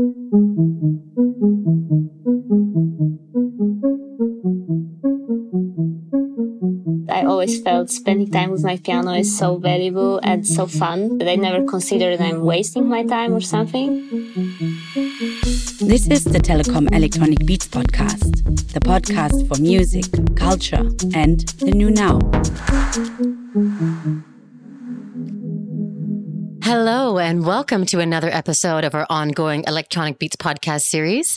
I always felt spending time with my piano is so valuable and so fun that I never considered I'm wasting my time or something. This is the Telekom Electronic Beats podcast, the podcast for music, culture, and the new now. Hello, and welcome to another episode of our ongoing Electronic Beats podcast series.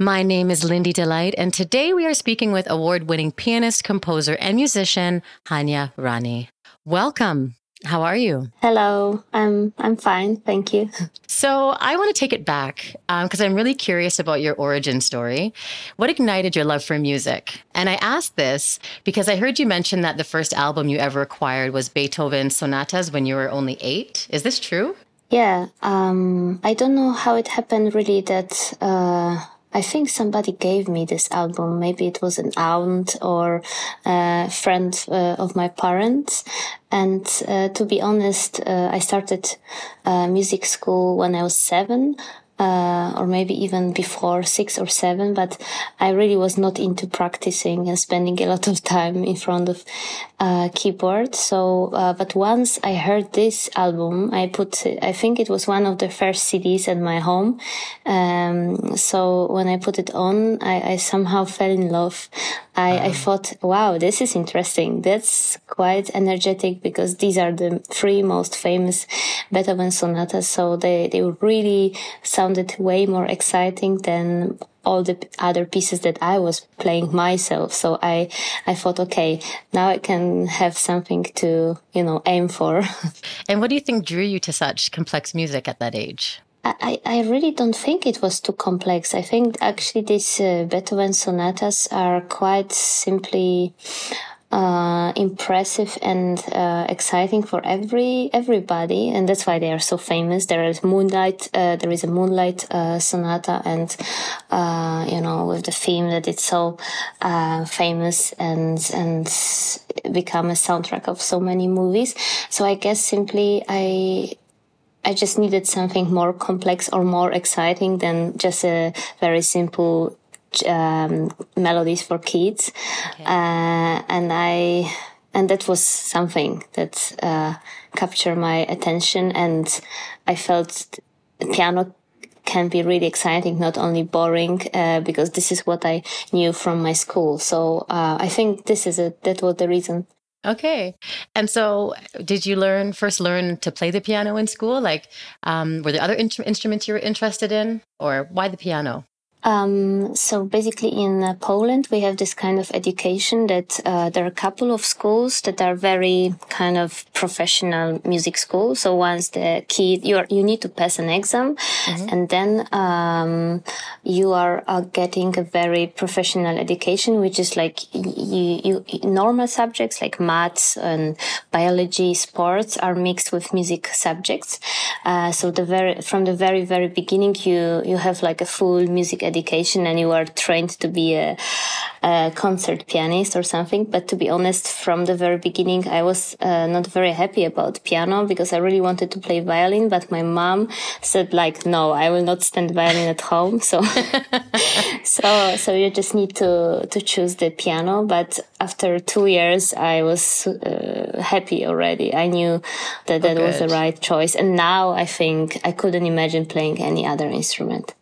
My name is Lindy Delight, and today we are speaking with award winning pianist, composer, and musician Hania Rani. Welcome. How are you? Hello, I'm I'm fine, thank you. So I want to take it back because um, I'm really curious about your origin story. What ignited your love for music? And I asked this because I heard you mention that the first album you ever acquired was Beethoven's sonatas when you were only eight. Is this true? Yeah, um, I don't know how it happened really that. Uh, I think somebody gave me this album. Maybe it was an aunt or a friend uh, of my parents. And uh, to be honest, uh, I started uh, music school when I was seven uh, or maybe even before six or seven, but I really was not into practicing and spending a lot of time in front of uh, keyboard. So, uh, but once I heard this album, I put, I think it was one of the first CDs at my home. Um, so when I put it on, I, I somehow fell in love. I, I thought, wow, this is interesting. That's quite energetic because these are the three most famous Beethoven sonatas. So they, they really sounded way more exciting than all the other pieces that I was playing myself. So I, I thought, okay, now I can have something to, you know, aim for. and what do you think drew you to such complex music at that age? I, I really don't think it was too complex. I think actually these uh, Beethoven sonatas are quite simply uh, impressive and uh, exciting for every everybody, and that's why they are so famous. There is Moonlight, uh, there is a Moonlight uh, sonata, and uh, you know with the theme that it's so uh, famous and and become a soundtrack of so many movies. So I guess simply I I just needed something more complex or more exciting than just a very simple um, melodies for kids, okay. uh, and I and that was something that uh, captured my attention, and I felt piano can be really exciting, not only boring, uh, because this is what I knew from my school. So uh, I think this is a that was the reason. Okay. And so, did you learn first learn to play the piano in school? Like, um, were there other in- instruments you were interested in, or why the piano? Um, so basically, in uh, Poland, we have this kind of education that uh, there are a couple of schools that are very kind of professional music school. So once the kid, you are, you need to pass an exam, mm-hmm. and then um, you are uh, getting a very professional education, which is like you, you normal subjects like maths and biology, sports are mixed with music subjects. Uh, so the very from the very very beginning, you you have like a full music education education and you are trained to be a, a concert pianist or something. But to be honest, from the very beginning, I was uh, not very happy about piano because I really wanted to play violin. But my mom said like, no, I will not stand violin at home. So, so, so you just need to, to choose the piano. But after two years, I was uh, happy already. I knew that that oh, was the right choice. And now I think I couldn't imagine playing any other instrument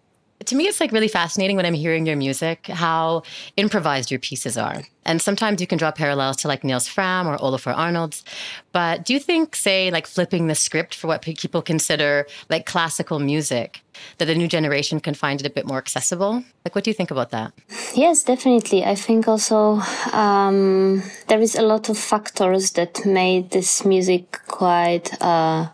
to me, it's like really fascinating when I'm hearing your music, how improvised your pieces are. And sometimes you can draw parallels to like Nils Frahm or Olafur Arnalds. But do you think, say, like flipping the script for what people consider like classical music, that the new generation can find it a bit more accessible? Like, what do you think about that? Yes, definitely. I think also um, there is a lot of factors that made this music quite. Uh,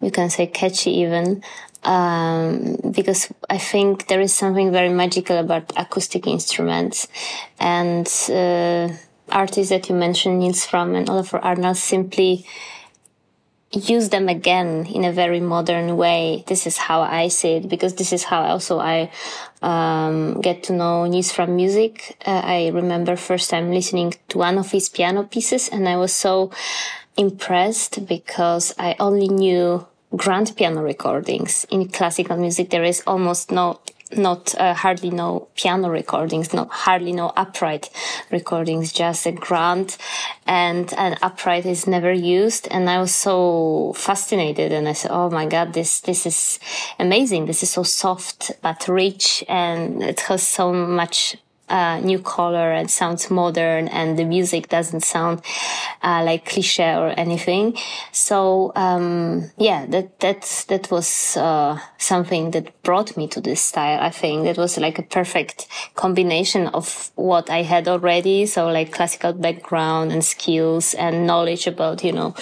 you can say catchy even um, because I think there is something very magical about acoustic instruments and uh, artists that you mentioned, Nils Frahm and Olafur Arnalds, simply use them again in a very modern way. This is how I see it because this is how also I um, get to know Nils Frahm music. Uh, I remember first time listening to one of his piano pieces and I was so impressed because I only knew grand piano recordings. In classical music, there is almost no not uh, hardly no piano recordings, not hardly no upright recordings, just a grand and an upright is never used. And I was so fascinated and I said, Oh my God, this, this is amazing. This is so soft, but rich and it has so much uh, new color and sounds modern and the music doesn't sound uh, like cliche or anything. So um, yeah, that that that was uh, something that brought me to this style. I think that was like a perfect combination of what I had already. So like classical background and skills and knowledge about you know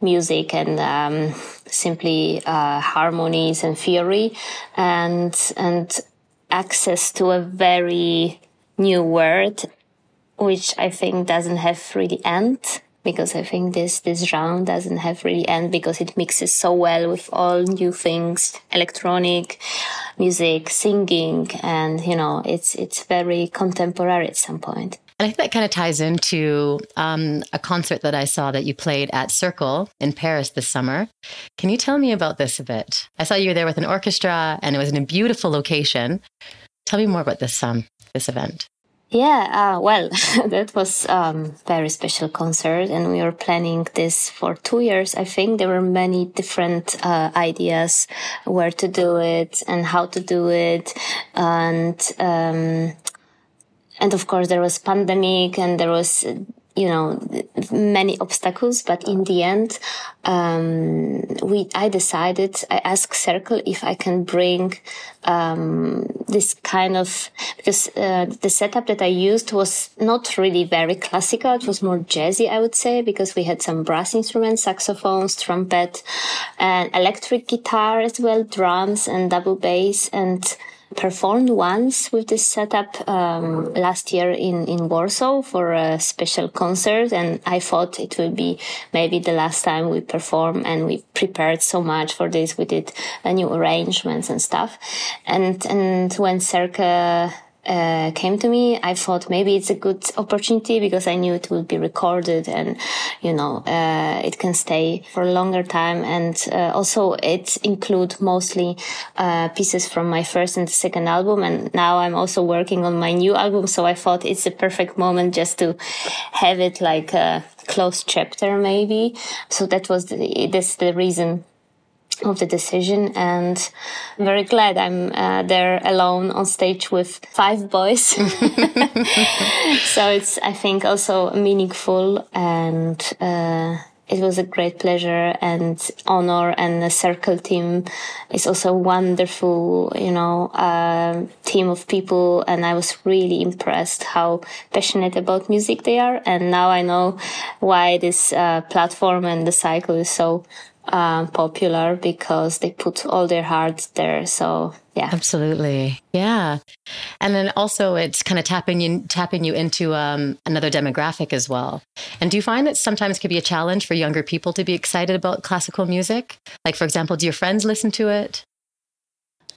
music and. Um, simply uh, harmonies and theory and and access to a very new word, which I think doesn't have really end because I think this this round doesn't have really end because it mixes so well with all new things, electronic music, singing, and you know it's it's very contemporary at some point. And I think that kind of ties into um, a concert that I saw that you played at Cercle in Paris this summer. Can you tell me about this a bit? I saw you were there with an orchestra, and it was in a beautiful location. Tell me more about this um, this event. Yeah, uh, well, that was um, very special concert, and we were planning this for two years. I think there were many different uh, ideas where to do it and how to do it, and um, and of course there was pandemic and there was you know many obstacles but in the end um, we i decided i asked Cercle if i can bring um, this kind of because uh, the setup that i used was not really very classical. It was more jazzy i would say because we had some brass instruments saxophones trumpet and electric guitar as well drums and double bass and performed once with this setup um, last year in, in Warsaw for a special concert, and I thought it would be maybe the last time we perform. And we prepared so much for this. We did new arrangements and stuff. And and when Cercle uh, came to me, I thought maybe it's a good opportunity because I knew it would be recorded and, you know, uh, it can stay for a longer time. And uh, also it include mostly uh, pieces from my first and second album. And now I'm also working on my new album. So I thought it's a perfect moment just to have it like a closed chapter, maybe. So that was the, that's the reason of the decision and I'm very glad I'm uh, there alone on stage with five boys. so it's, I think, also meaningful and, uh, it was a great pleasure and honor and the Cercle team is also wonderful you know uh, team of people and i was really impressed how passionate about music they are and now i know why this uh, platform and the cycle is so um, popular because they put all their hearts there. So yeah, absolutely, yeah. And then also it's kind of tapping you tapping you into um, another demographic as well. And do you find that sometimes could be a challenge for younger people to be excited about classical music? Like for example, do your friends listen to it?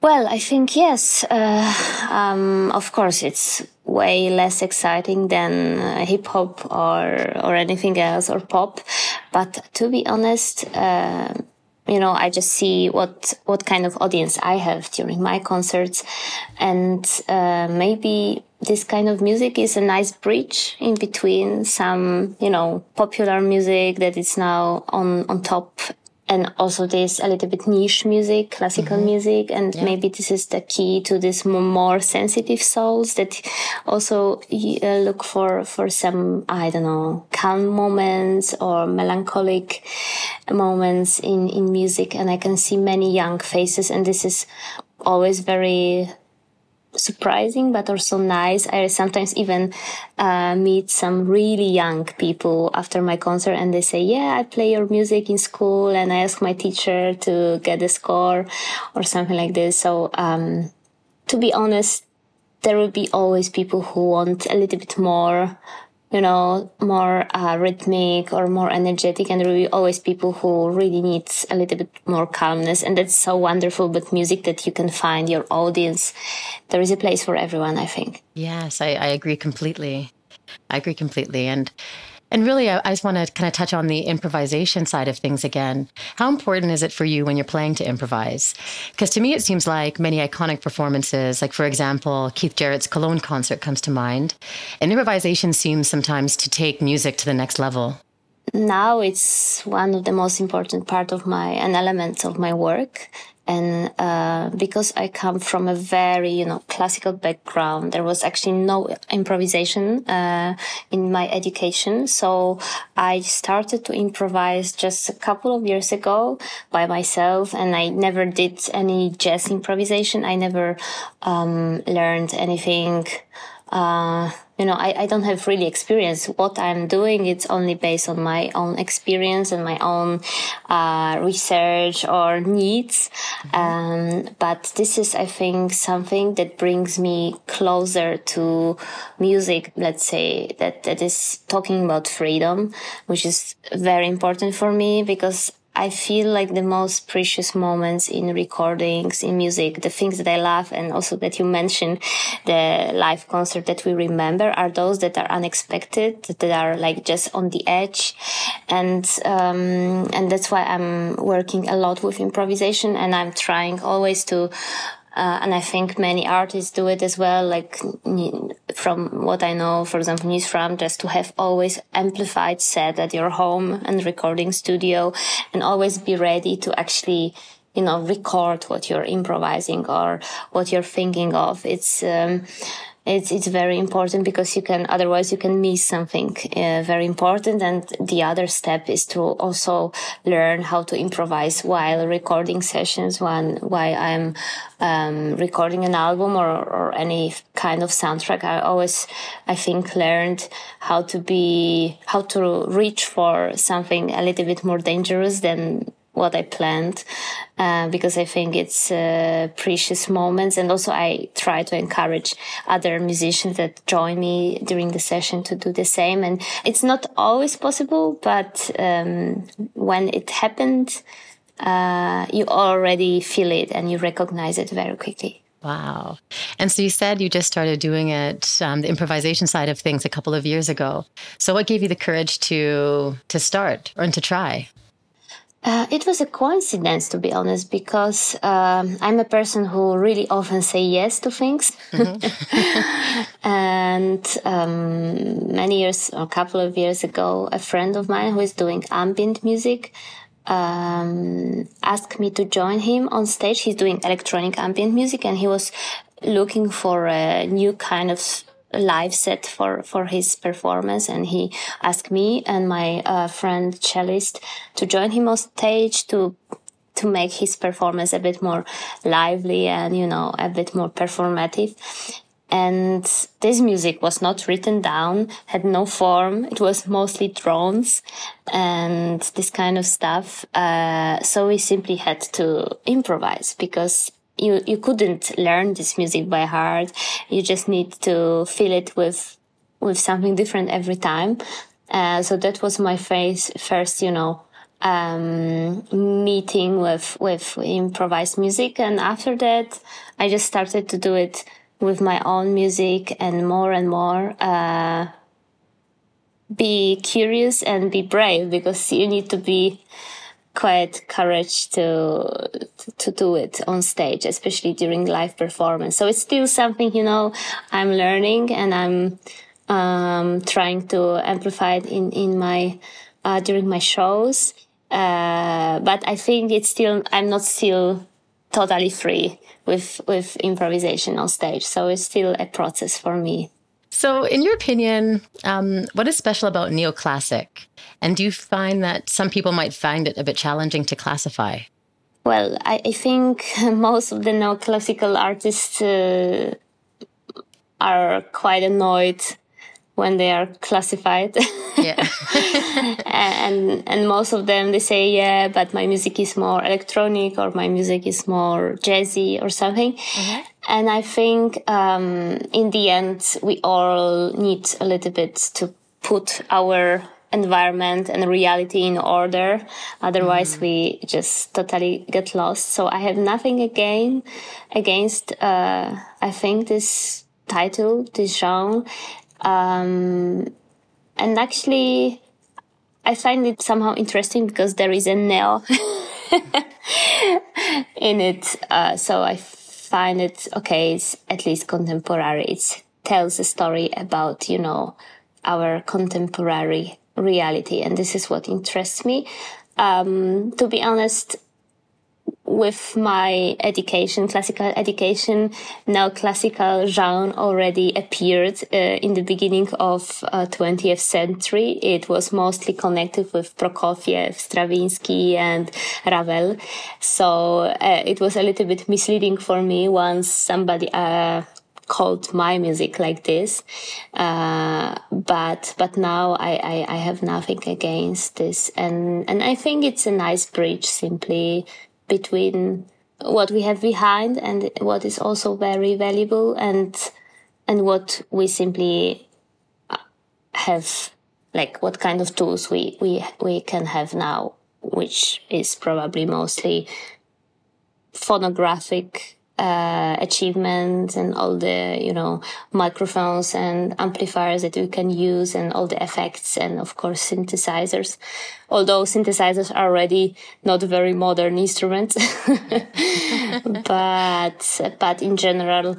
Well, I think yes. Uh, um, of course, it's way less exciting than uh, hip hop or or anything else or pop. But to be honest, uh, you know, I just see what what kind of audience I have during my concerts, and uh, maybe this kind of music is a nice bridge in between some, you know, popular music that is now on on top and also this a little bit niche music, classical mm-hmm. music, and yeah. maybe this is the key to this more sensitive souls that also uh, look for for some I don't know calm moments or melancholic moments in in music, and I can see many young faces, and this is always very surprising but also nice. I sometimes even uh, meet some really young people after my concert and they say, yeah, I play your music in school and I ask my teacher to get a score or something like this. So, um, to be honest, there will be always people who want a little bit more you know, more uh, rhythmic or more energetic. And be always people who really need a little bit more calmness. And that's so wonderful. But music that you can find your audience, there is a place for everyone, I think. Yes, I, I agree completely. I agree completely. And And really, I, I just want to kind of touch on the improvisation side of things again. How important is it for you when you're playing to improvise? Because to me, it seems like many iconic performances, like for example, Keith Jarrett's Cologne concert comes to mind. And improvisation seems sometimes to take music to the next level. Now it's one of the most important part of my, an element of my work and uh, because I come from a very you know classical background, there was actually no improvisation uh, in my education. So I started to improvise just a couple of years ago by myself, and I never did any jazz improvisation. I never um, learned anything. Uh, you know, I, I don't have really experience. What I'm doing, it's only based on my own experience and my own uh, research or needs. Mm-hmm. Um, but this is, I think, something that brings me closer to music, let's say, that, that is talking about freedom, which is very important for me because I feel like the most precious moments in recordings, in music, the things that I love, and also that you mentioned, the live concert that we remember are those that are unexpected, that are like just on the edge. And, um, and that's why I'm working a lot with improvisation and I'm trying always to uh, and I think many artists do it as well. Like from what I know, for example, Nils Frahm, just to have always amplified set at your home and recording studio and always be ready to actually, you know, record what you're improvising or what you're thinking of. It's, um, it's it's very important because you can otherwise you can miss something uh, very important. And the other step is to also learn how to improvise while recording sessions when while i'm um, recording an album or, or any kind of soundtrack. I always i think learned how to be how to reach for something a little bit more dangerous than what I planned uh, because I think it's precious moments. And also I try to encourage other musicians that join me during the session to do the same. And it's not always possible, but um, when it happened, uh, you already feel it and you recognize it very quickly. Wow. And so you said you just started doing it, um, the improvisation side of things, a couple of years ago. So what gave you the courage to to start or to try? Uh, it was a coincidence, to be honest, because um, I'm a person who really often say yes to things. Mm-hmm. and um, many years, a couple of years ago, a friend of mine who is doing ambient music um, asked me to join him on stage. He's doing electronic ambient music, and he was looking for a new kind of live set for for his performance and he asked me and my uh, friend cellist to join him on stage to to make his performance a bit more lively and you know a bit more performative. And this music was not written down had no form it was mostly drones and this kind of stuff. Uh, so we simply had to improvise because you you couldn't learn this music by heart. You just need to feel it with with something different every time. Uh, so that was my face first, you know, um, meeting with with improvised music, and after that, I just started to do it with my own music and more and more. Uh, be curious and be brave because you need to be quite courage to, to do it on stage, especially during live performance. So it's still something, you know, I'm learning and I'm, um, trying to amplify it in, in my, uh, during my shows. Uh, but I think it's still, I'm not still totally free with, with improvisation on stage. So it's still a process for me. So, in your opinion, um, what is special about neoclassic? And do you find that some people might find it a bit challenging to classify? Well, I, I think most of the neoclassical artists uh, are quite annoyed when they are classified. Yeah. and and most of them they say, yeah, but my music is more electronic or my music is more jazzy or something. Mm-hmm. And I think um, in the end we all need a little bit to put our environment and reality in order. Otherwise, mm. we just totally get lost. So I have nothing again against. Uh, I think this title, this genre. Um, and actually, I find it somehow interesting because there is a nail in it. Uh, so I find it okay. It's at least contemporary. It tells a story about you know our contemporary reality, and this is what interests me. Um, to be honest, with my education, classical education, now classical genre already appeared uh, in the beginning of uh, 20th century. It was mostly connected with Prokofiev, Stravinsky, and Ravel. So uh, it was a little bit misleading for me once somebody uh, called my music like this. Uh, but but now I, I, I, have nothing against this, and and I think it's a nice bridge simply between what we have behind and what is also very valuable and and what we simply uh, have like what kind of tools we we we can have now which is probably mostly phonographic uh, achievements and all the you know microphones and amplifiers that we can use and all the effects and of course synthesizers. Although synthesizers are already not very modern instruments but but in general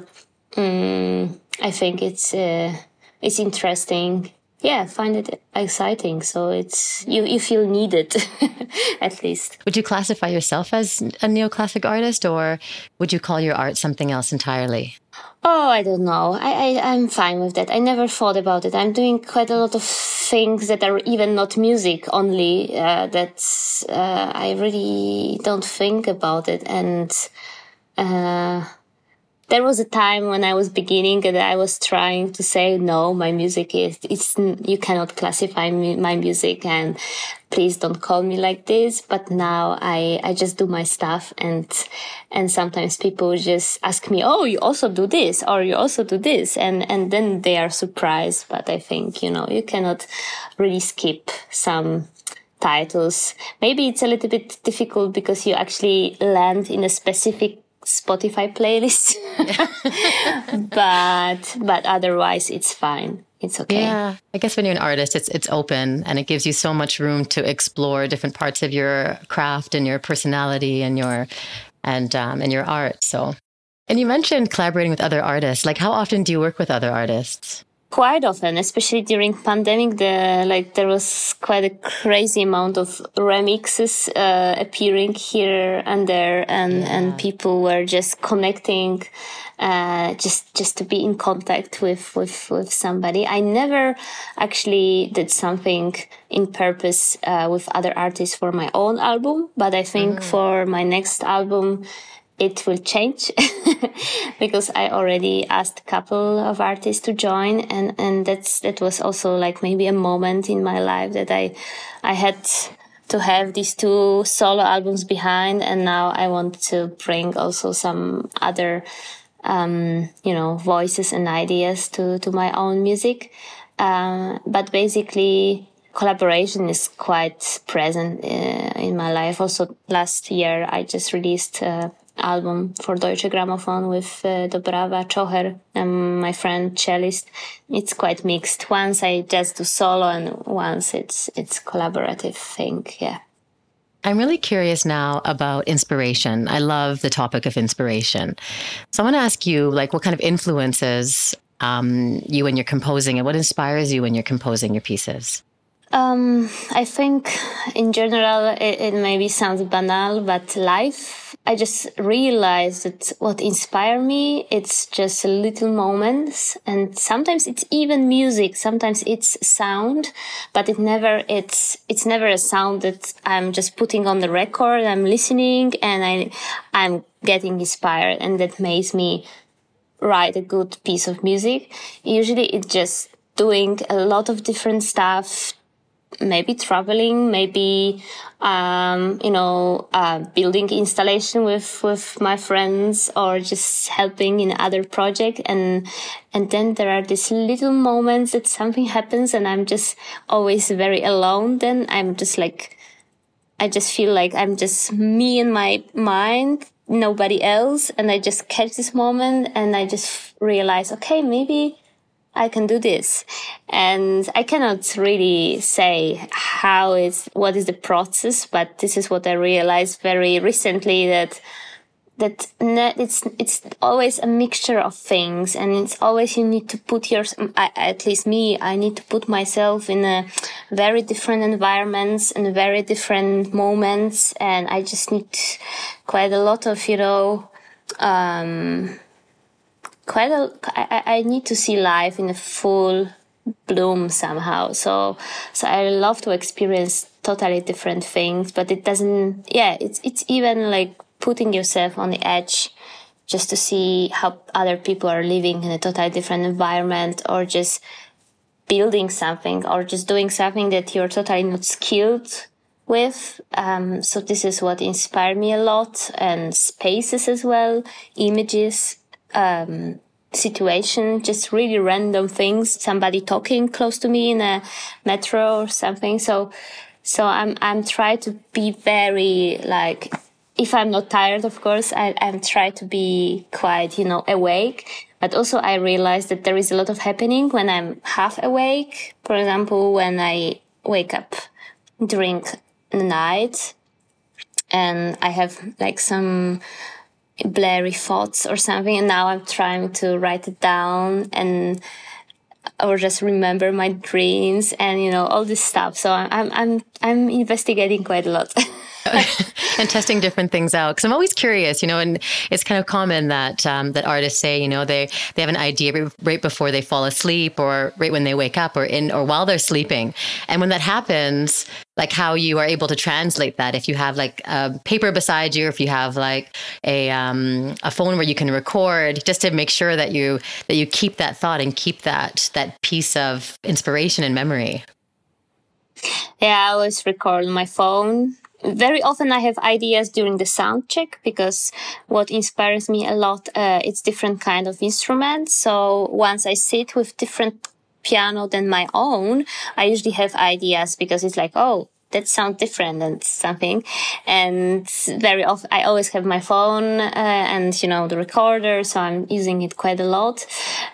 um, i think it's uh, it's interesting yeah, find it exciting. So it's you you feel needed at least. Would you classify yourself as a neoclassic artist, or would you call your art something else entirely? Oh, I don't know. I, I I'm fine with that. I never thought about it. I'm doing quite a lot of things that are even not music only. Uh, that uh, I really don't think about it and. Uh, there was a time when I was beginning and I was trying to say, no, my music is, it's, you cannot classify me, my music and please don't call me like this. But now I, I just do my stuff and, and sometimes people just ask me, Oh, you also do this or you also do this. And, and then they are surprised. But I think, you know, you cannot really skip some titles. Maybe it's a little bit difficult because you actually land in a specific Spotify playlist. but but otherwise it's fine. It's okay. Yeah. I guess when you're an artist, it's it's open and it gives you so much room to explore different parts of your craft and your personality and your and um and your art. So and you mentioned collaborating with other artists. Like how often do you work with other artists? Quite often, especially during pandemic. The like there was quite a crazy amount of remixes uh, appearing here and there, and yeah. and people were just connecting. Uh, just just to be in contact with, with with somebody. I never actually did something in purpose uh, with other artists for my own album, but I think mm. for my next album, it will change because I already asked a couple of artists to join and, and that's, that was also like maybe a moment in my life that I, I had to have these two solo albums behind and now I want to bring also some other, um, you know, voices and ideas to, to my own music. Um, but basically, collaboration is quite present uh, in my life. Also, last year I just released uh, album for Deutsche Grammophon with uh, Dobrawa Czocher and my friend cellist. It's quite mixed. Once I just do solo and once it's it's collaborative thing. Yeah. I'm really curious now about inspiration. I love the topic of inspiration. So I want to ask you, like, what kind of influences um, you when you're composing, and what inspires you when you're composing your pieces? Um, I think, in general, it, it maybe sounds banal, but life I just realized that what inspire me, it's just little moments. And sometimes it's even music. Sometimes it's sound, but it never, it's, it's never a sound that I'm just putting on the record. I'm listening and I, I'm getting inspired and that makes me write a good piece of music. Usually it's just doing a lot of different stuff maybe traveling, maybe um, you know uh, building installation with with my friends or just helping in other project and and then there are these little moments that something happens and I'm just always very alone. Then I'm just like I just feel like I'm just me in my mind, nobody else, and I just catch this moment and I just realize, okay, maybe I can do this. And I cannot really say how is, what is the process, but this is what I realized very recently that that it's it's always a mixture of things and it's always you need to put your at least me i need to put myself in a very different environments and very different moments and i just need quite a lot of you know um quite a I, I need to see life in a full bloom somehow so so i love to experience totally different things but it doesn't yeah it's it's even like putting yourself on the edge just to see how other people are living in a totally different environment or just building something or just doing something that you're totally not skilled with. Um, so this is what inspired me a lot and spaces as well, images, um, situation, just really random things, somebody talking close to me in a metro or something. So, so I'm, I'm trying to be very like if I'm not tired, of course, I, I'm trying to be quite, you know, awake. But also I realize that there is a lot of happening when I'm half awake. For example, when I wake up during the night and I have like some blurry thoughts or something. And now I'm trying to write it down and, or just remember my dreams and, you know, all this stuff. So I'm, I'm, I'm investigating quite a lot. and testing different things out. Because I'm always curious, you know, and it's kind of common that um, that artists say, you know, they they have an idea right before they fall asleep, or right when they wake up, or in or while they're sleeping. And when that happens, like how you are able to translate that if you have like a paper beside you, or if you have like a um, a phone where you can record, just to make sure that you that you keep that thought and keep that that piece of inspiration and memory. Yeah, I always record my phone very often I have ideas during the sound check because what inspires me a lot, uh, it's different kind of instruments. So once I sit with different piano than my own, I usually have ideas because it's like, oh, that sounds different and something. And very often, I always have my phone uh, and you know the recorder, so I'm using it quite a lot.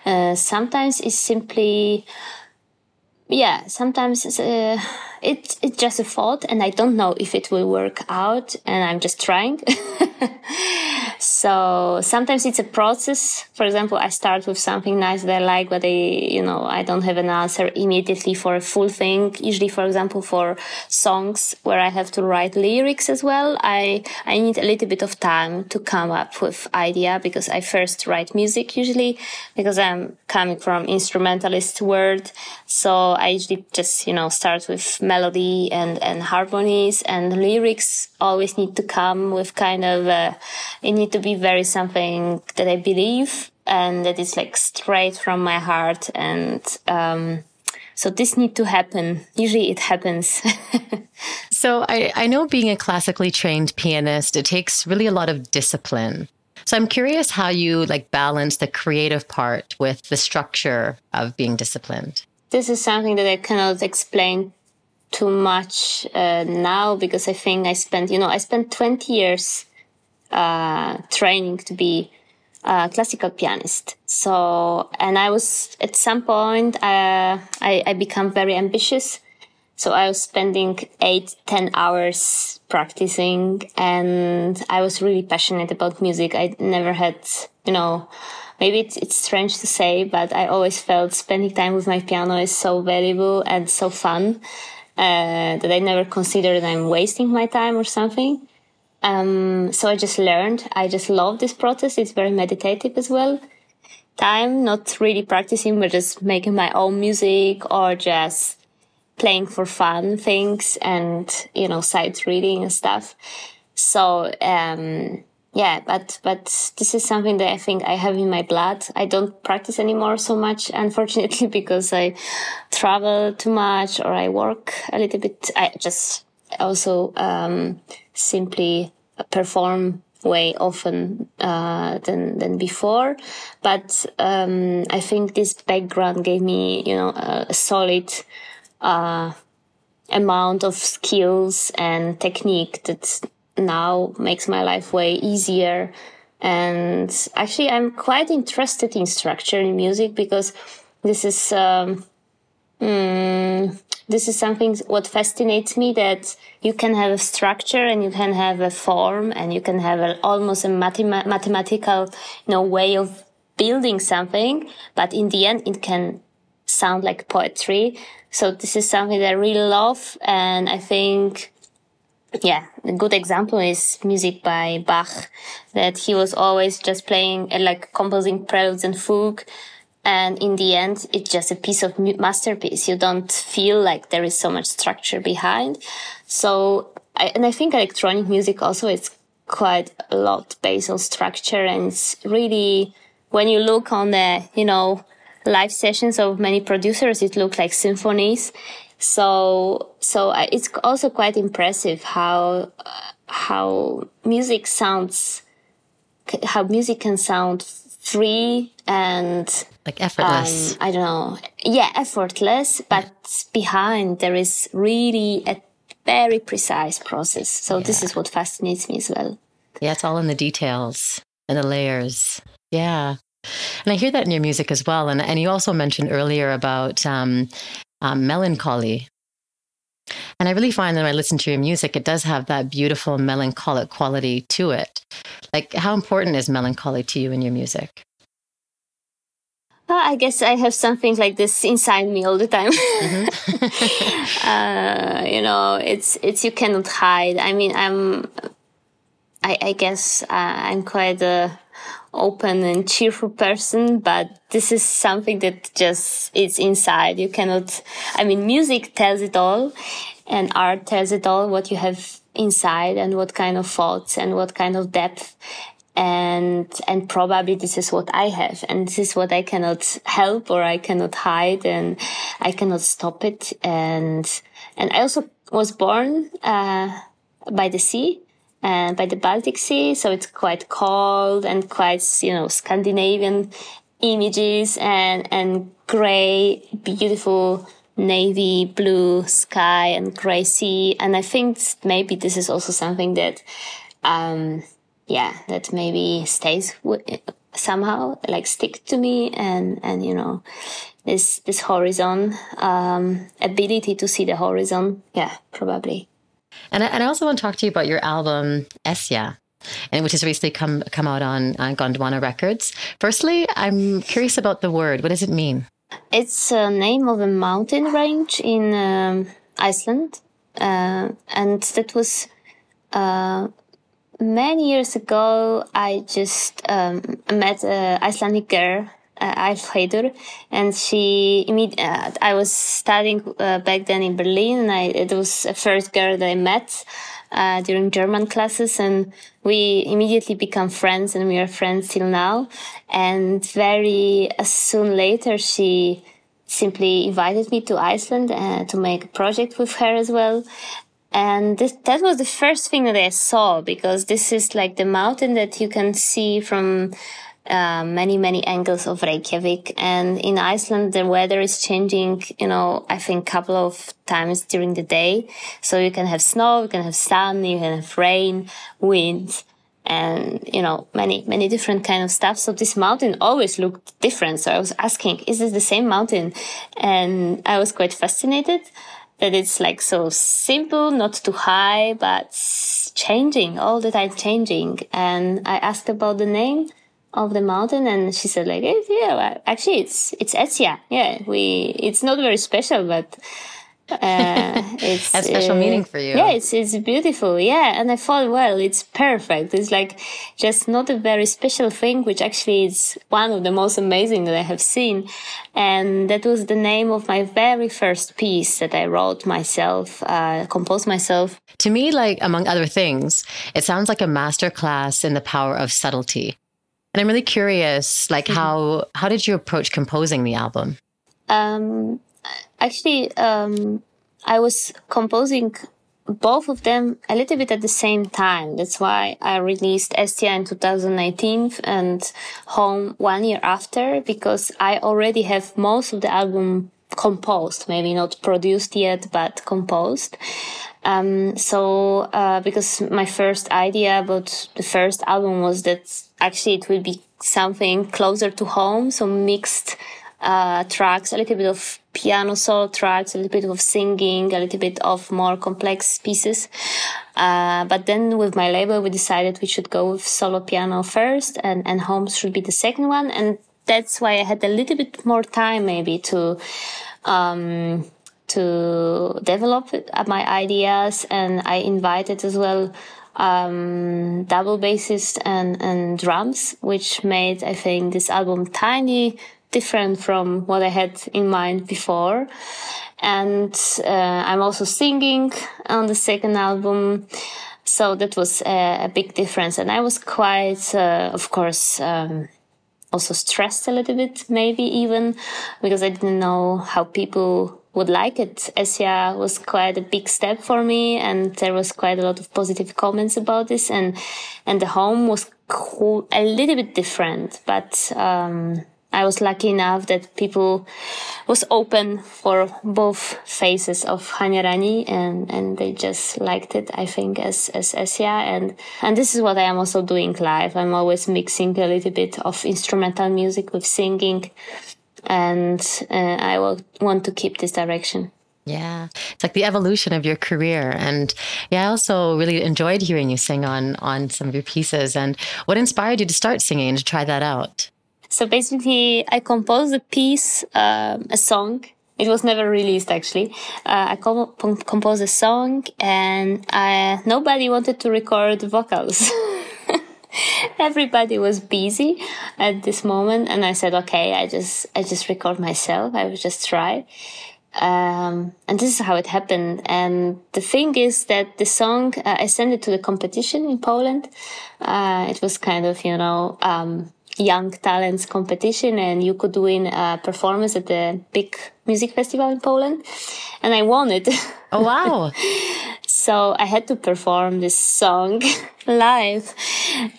Uh, sometimes it's simply, yeah, sometimes it's. It's it's just a thought and i don't know if it will work out and i'm just trying. So sometimes it's a process. For example i start with something nice that i like but i you know i don't have an answer immediately for a full thing. Usually for example for songs where i have to write lyrics as well i i need a little bit of time to come up with idea because i first write music usually because i'm coming from instrumentalist world. So i usually just you know start with melody and, and harmonies and lyrics always need to come with kind of, uh, it need to be very something that I believe and that is like straight from my heart. And, um, so this need to happen. Usually it happens. so I, I know being a classically trained pianist, it takes really a lot of discipline. So I'm curious how you like balance the creative part with the structure of being disciplined. This is something that I cannot explain too much uh, now because I think I spent, you know, I spent 20 years uh, training to be a classical pianist. So, and I was at some point, uh, I, I become very ambitious. So I was spending eight, ten hours practicing and I was really passionate about music. I never had, you know, maybe it's, it's strange to say, but I always felt spending time with my piano is so valuable and so fun uh, that I never considered I'm wasting my time or something. Um, so I just learned. I just love this process. It's very meditative as well. Time, not really practicing, but just making my own music or just playing for fun things and, you know, sight reading and stuff. So, um, yeah, but but this is something that I think I have in my blood. I don't practice anymore so much, unfortunately, because I travel too much or I work a little bit. I just also um, simply perform way often uh, than than before. But um, I think this background gave me, you know, a, solid. Uh, amount of skills and technique that now makes my life way easier. And actually, I'm quite interested in structure in music because this is um, mm, this is something what fascinates me that you can have a structure and you can have a form and you can have a, almost a mathema- mathematical you know way of building something but in the end it can sound like poetry so this is something that i really love and i think yeah, a good example is music by Bach, that he was always just playing, uh, like composing preludes and fugue. And in the end, it's just a piece of masterpiece. You don't feel like there is so much structure behind. So, I, and I think electronic music also is quite a lot based on structure. And it's really, when you look on the, you know, live sessions of many producers, it looks like symphonies. So, so it's also quite impressive how, uh, how music sounds, how music can sound free and like effortless. Um, I don't know. Yeah, effortless, but behind there is really a very precise process. So yeah. this is what fascinates me as well. Yeah, it's all in the details and the layers. Yeah. And I hear that in your music as well. And, and you also mentioned earlier about um, um, melancholy. And I really find that when I listen to your music, it does have that beautiful melancholic quality to it. Like, how important is melancholy to you in your music? Well, I guess I have something like this inside me all the time. Mm-hmm. uh, you know, it's it's you cannot hide. I mean, I'm. I, I guess uh, I'm quite a open and cheerful person, but this is something that just is inside. You cannot, I mean, music tells it all and art tells it all what you have inside and what kind of thoughts and what kind of depth. And, and probably this is what I have. And this is what I cannot help or I cannot hide and I cannot stop it. And, and I also was born, uh, by the sea and by the Baltic Sea. So it's quite cold and quite, you know, Scandinavian images and, and gray, beautiful navy blue sky and gray sea. And I think maybe this is also something that, um, yeah, that maybe stays somehow like stick to me and, and, you know, this, this horizon, um, ability to see the horizon. Yeah, probably. And I, and I also want to talk to you about your album Esja, and which has recently come come out on, on Gondwana Records. Firstly, I'm curious about the word. What does it mean? It's a name of a mountain range in um, Iceland, uh, and that was uh, many years ago. I just um, met an Icelandic girl uh, Alfhedur, and she uh, I was studying uh, back then in Berlin, and I, it was the first girl that I met uh, during German classes, and we immediately become friends, and we are friends till now. And very soon later, she simply invited me to Iceland uh, to make a project with her as well. And this, that was the first thing that I saw because this is like the mountain that you can see from uh, many, many angles of Reykjavik. And in Iceland, the weather is changing, you know, I think a couple of times during the day. So you can have snow, you can have sun, you can have rain, wind, and, you know, many, many different kind of stuff. So this mountain always looked different. So I was asking, is this the same mountain? And I was quite fascinated that it's like so simple, not too high, but changing all the time, changing. And I asked about the name of the mountain and she said like yeah well, actually it's it's Esja yeah we it's not very special but uh, it's a special uh, meaning for you. yeah it's it's beautiful yeah and I thought well it's perfect. It's like just not a very special thing which actually is one of the most amazing that I have seen and that was the name of my very first piece that I wrote myself uh, composed myself. To me like among other things it sounds like a master class in the power of subtlety and I'm really curious, like mm-hmm. how how did you approach composing the album? Um, actually, um, I was composing both of them a little bit at the same time. That's why I released Esja in 2019 and Home one year after because I already have most of the album composed, maybe not produced yet, but composed. Um, so, uh, because my first idea about the first album was that actually it will be something closer to home, so mixed uh, tracks, a little bit of piano solo tracks, a little bit of singing, a little bit of more complex pieces. Uh, but then with my label, we decided we should go with solo piano first and, and Homes should be the second one. And that's why I had a little bit more time maybe to, um, to develop my ideas and I invited as well um, double bassist and, and drums, which made, I think, this album tiny different from what I had in mind before. And uh, I'm also singing on the second album. So that was a, a big difference. And I was quite, uh, of course, um, also stressed a little bit, maybe even because I didn't know how people would like it. Esja was quite a big step for me and there was quite a lot of positive comments about this and, and the home was cool, a little bit different, but, um, I was lucky enough that people was open for both phases of Hania Rani and, and they just liked it, I think, as, as Esja. And, and this is what I am also doing live. I'm always mixing a little bit of instrumental music with singing. And uh, I will want to keep this direction. Yeah, it's like the evolution of your career, and yeah, I also really enjoyed hearing you sing on on some of your pieces. And what inspired you to start singing and to try that out? So basically, I composed a piece, uh, a song. It was never released actually. Uh, I com- composed a song and I, nobody wanted to record vocals. Everybody was busy at this moment and I said, okay, I just, I just record myself. I will just try. Um, and this is how it happened. And the thing is that the song, uh, I sent it to the competition in Poland. Uh, it was kind of, you know, um, young talents competition and you could win a performance at the big music festival in Poland. And I won it. Oh, wow. so I had to perform this song live.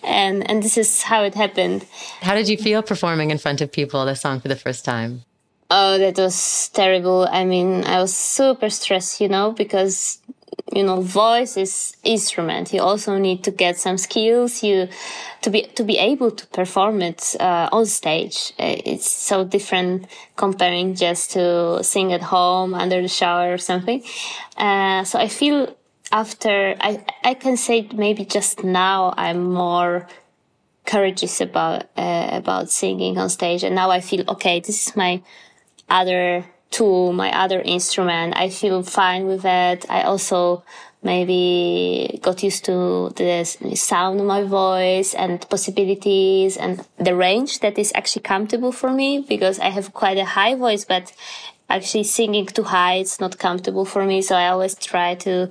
And, and this is how it happened. How did you feel performing in front of people the song for the first time? Oh, that was terrible. I mean, I was super stressed, you know, because you know voice is instrument you also need to get some skills you to be to be able to perform it uh, on stage uh, it's so different comparing just to sing at home under the shower or something uh, so i feel after i i can say maybe just now i'm more courageous about uh, about singing on stage and now i feel okay this is my other to my other instrument. I feel fine with it. I also maybe got used to the sound of my voice and possibilities and the range that is actually comfortable for me because I have quite a high voice, but actually singing too high, it's not comfortable for me. So I always try to,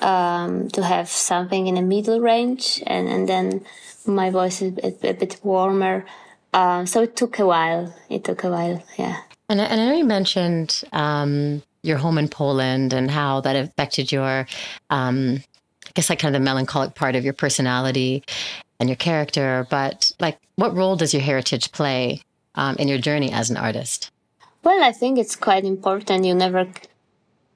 um, to have something in the middle range and, and then my voice is a, a bit warmer. Uh, so it took a while. It took a while. Yeah. And, and I know you mentioned um, your home in Poland and how that affected your, um, I guess, like kind of the melancholic part of your personality and your character. But like, what role does your heritage play um, in your journey as an artist? Well, I think it's quite important. You never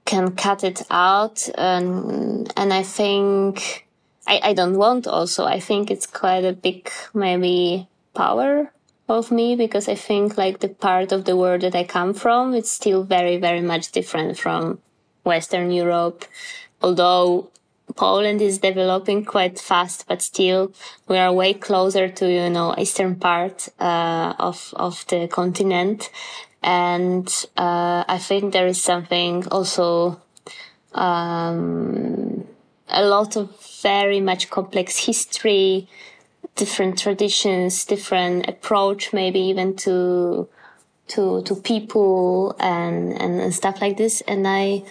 can cut it out, and and I think I, I don't want also. I think it's quite a big maybe power of me because I think like the part of the world that I come from, it's still very, very much different from Western Europe. Although Poland is developing quite fast, but still we are way closer to, you know, eastern part, uh, of, of the continent. And, uh, I think there is something also, um, a lot of very much complex history, different traditions, different approach, maybe even to to to people and and, and stuff like this. And I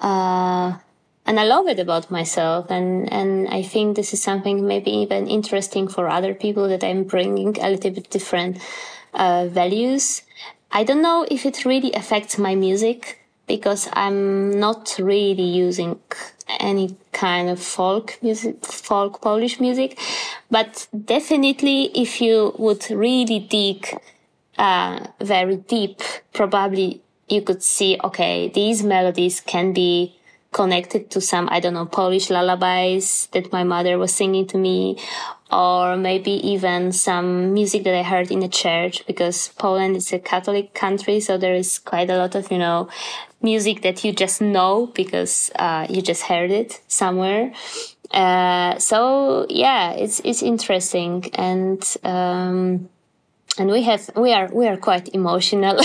uh, and I love it about myself. And and I think this is something maybe even interesting for other people that I'm bringing a little bit different uh, values. I don't know if it really affects my music because I'm not really using any kind of folk music, folk Polish music. But definitely, if you would really dig uh, very deep, probably you could see, okay, these melodies can be connected to some, I don't know, Polish lullabies that my mother was singing to me, or maybe even some music that I heard in the church because Poland is a Catholic country. So there is quite a lot of, you know, music that you just know because uh, you just heard it somewhere. Uh, so yeah, it's it's interesting, and um, and we have we are we are quite emotional.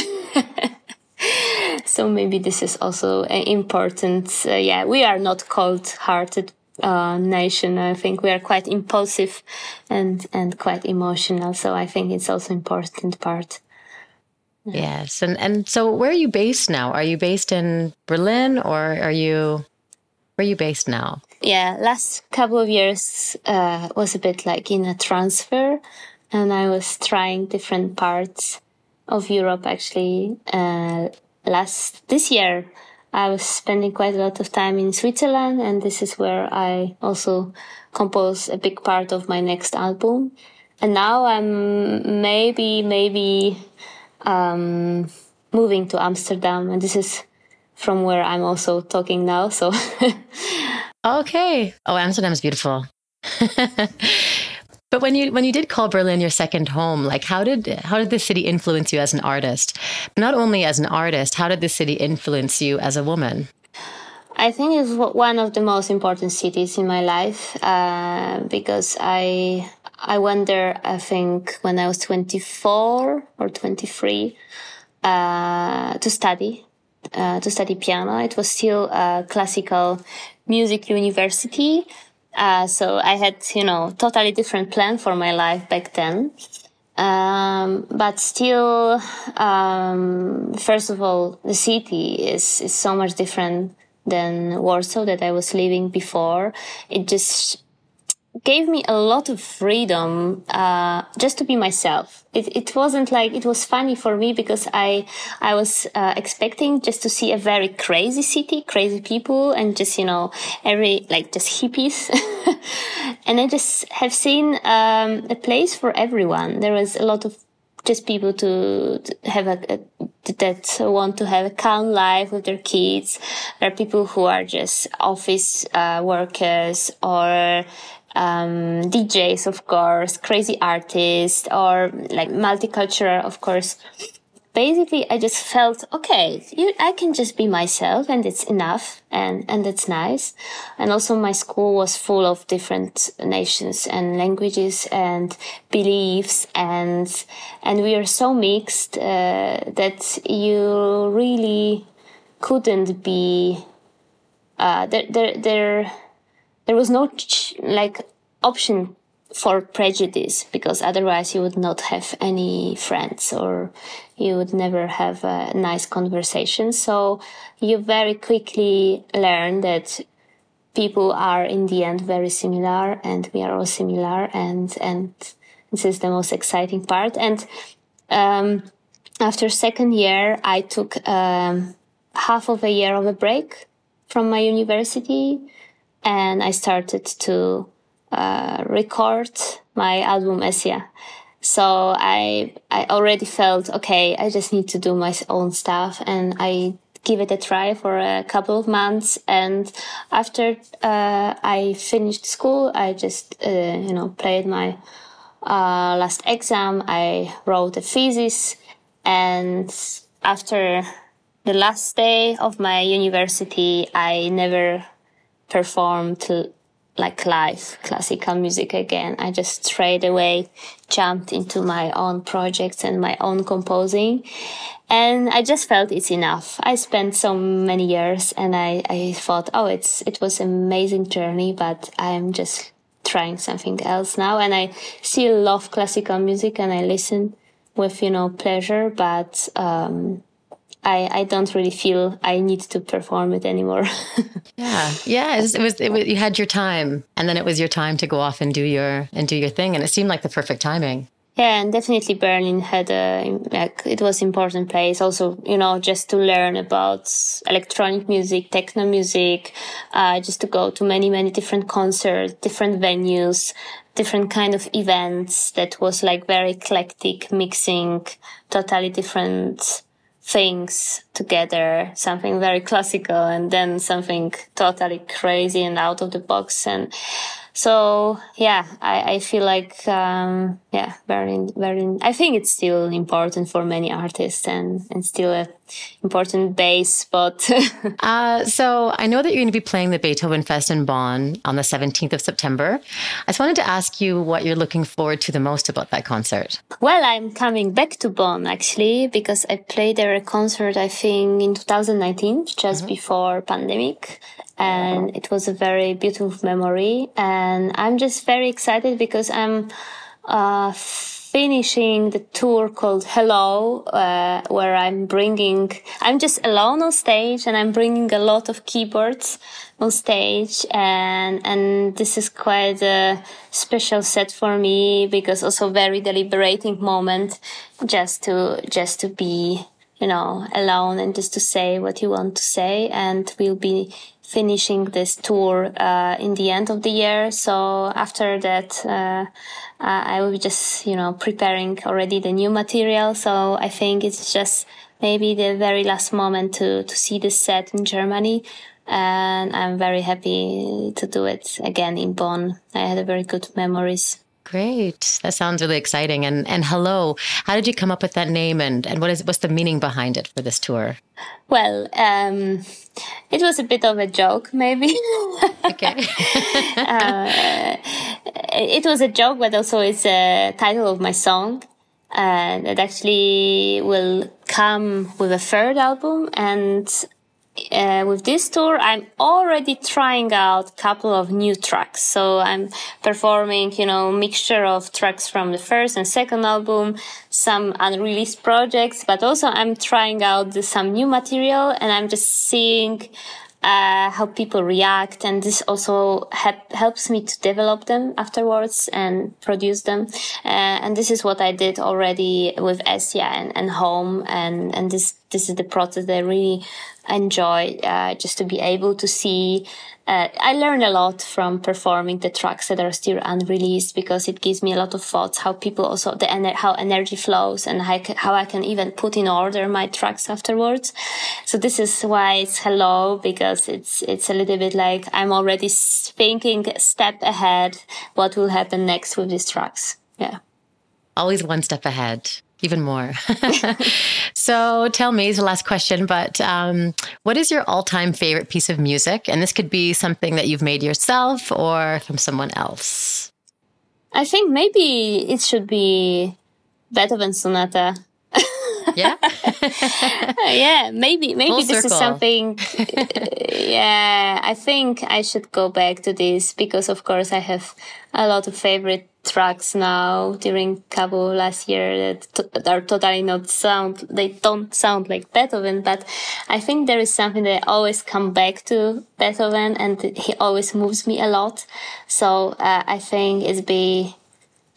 so maybe this is also important. Uh, yeah, we are not cold-hearted uh, nation. I think we are quite impulsive and and quite emotional. So I think it's also important part. Yes, and and so where are you based now? Are you based in Berlin or are you where are you based now? Yeah, last couple of years uh, was a bit like in a transfer, and I was trying different parts of Europe. Actually, uh, last this year I was spending quite a lot of time in Switzerland, and this is where I also compose a big part of my next album. And now I'm maybe maybe um, moving to Amsterdam, and this is from where I'm also talking now. So, okay. Oh, Amsterdam is beautiful. but when you when you did call Berlin your second home, like how did how did the city influence you as an artist? Not only as an artist, how did the city influence you as a woman? I think it's one of the most important cities in my life uh, because I I went there. I think when I was 24 or 23 uh, to study uh, to study piano. It was still a classical music university. Uh, so I had, you know, totally different plan for my life back then. Um, but still, um, first of all, the city is, is so much different than Warsaw that I was living before. It just gave me a lot of freedom uh, just to be myself. It, it wasn't like it was funny for me because I I was uh, expecting just to see a very crazy city, crazy people, and just you know every like just hippies. and I just have seen um, a place for everyone. There was a lot of just people to, to have a, a, that want to have a calm life with their kids. There are people who are just office uh, workers or um, DJs, of course, crazy artists, or like multicultural, of course. Basically, I just felt okay. You, I can just be myself, and it's enough, and and that's nice. And also, my school was full of different nations and languages and beliefs, and and we are so mixed uh, that you really couldn't be. Uh, there, there, there there was no ch- like option for prejudice because otherwise you would not have any friends or you would never have a nice conversation. So you very quickly learn that people are in the end very similar and we are all similar and, and this is the most exciting part. And, um, after second year, I took, um, half of a year of a break from my university and I started to uh, record my album Esja. So I I already felt okay. I just need to do my own stuff, and I give it a try for a couple of months. And after uh, I finished school, I just uh, you know played my uh, last exam. I wrote a thesis, and after the last day of my university, I never performed like live classical music again. I just straight away jumped into my own projects and my own composing. And I just felt it's enough. I spent so many years and I, I thought, oh, it's, it was amazing journey, but I'm just trying something else now. And I still love classical music and I listen with, you know, pleasure, but, um, I, I don't really feel I need to perform it anymore. yeah, yeah. It was, it was, it was, you had your time, and then it was your time to go off and do your and do your thing, and it seemed like the perfect timing. Yeah, and definitely Berlin had a like it was important place. Also, you know, just to learn about electronic music, techno music, uh, just to go to many many different concerts, different venues, different kind of events. That was like very eclectic, mixing totally different things together, something very classical and then something totally crazy and out of the box. And so yeah, I, I feel like um, yeah, very very. I think it's still important for many artists and and still a important base spot. uh, so I know that you're going to be playing the Beethoven Fest in Bonn on the 17th of September. I just wanted to ask you what you're looking forward to the most about that concert. Well, I'm coming back to Bonn actually because I played there a concert I think in 2019, just mm-hmm. before pandemic and it was a very beautiful memory and i'm just very excited because i'm uh, finishing the tour called hello uh, where i'm bringing i'm just alone on stage and i'm bringing a lot of keyboards on stage and and this is quite a special set for me because also very deliberating moment just to just to be you know alone and just to say what you want to say and we'll be finishing this tour uh, in the end of the year. So after that, uh, Uh, I will be just you know preparing already the new material. So I think it's just maybe the very last moment to to see this set in Germany. And I'm very happy to do it again in Bonn. I had a very good memories. Great. That sounds really exciting. And and hello, how did you come up with that name and, and what is what's the meaning behind it for this tour? Well, um, it was a bit of a joke, maybe. okay. uh, it was a joke, but also it's a title of my song. Uh, that actually will come with a third album and uh, with this tour, I'm already trying out a couple of new tracks. So I'm performing, you know, mixture of tracks from the first and second album, some unreleased projects, but also I'm trying out some new material and I'm just seeing uh, how people react, and this also helps me to develop them afterwards and produce them. Uh, and this is what I did already with Esja and, and Home, and and this this is the process that really enjoy, uh, just to be able to see uh, I learn a lot from performing the tracks that are still unreleased because it gives me a lot of thoughts how people also the ener- how energy flows and how how I can even put in order my tracks afterwards. So this is why it's hello because it's it's a little bit like I'm already thinking step ahead what will happen next with these tracks. Yeah. Always one step ahead even more. so tell me, it's the last question, but um, what is your all time favorite piece of music? And this could be something that you've made yourself or from someone else. I think maybe it should be Beethoven Sonata. Yeah. yeah, maybe maybe Full this circle. is something. yeah, I think I should go back to this because, of course, I have a lot of favorite tracks now during Cabo last year that are totally not sound, they don't sound like Beethoven, but I think there is something that I always come back to Beethoven and he always moves me a lot. So uh, I think it's be,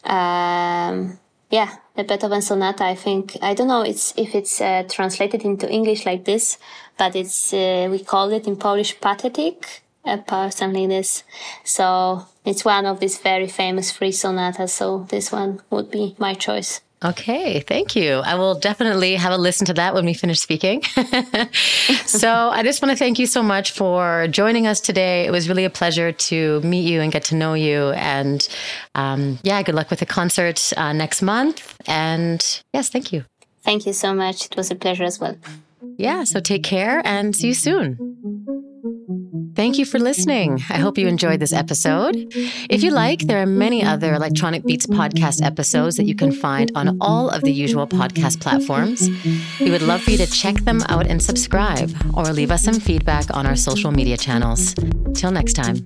um, yeah, the Beethoven Sonata. I think, I don't know it's, if it's uh, translated into English like this, but it's, uh, we call it in Polish pathetic uh, like this. So it's one of these very famous three sonatas. So this one would be my choice. Okay, thank you. I will definitely have a listen to that when we finish speaking. so, I just want to thank you so much for joining us today. It was really a pleasure to meet you and get to know you. And um, yeah, good luck with the concert uh, next month. And yes, thank you. Thank you so much. It was a pleasure as well. Yeah, so take care and see you soon. Thank you for listening. I hope you enjoyed this episode. If you like, there are many other Electronic Beats podcast episodes that you can find on all of the usual podcast platforms. We would love for you to check them out and subscribe, or leave us some feedback on our social media channels. Till next time.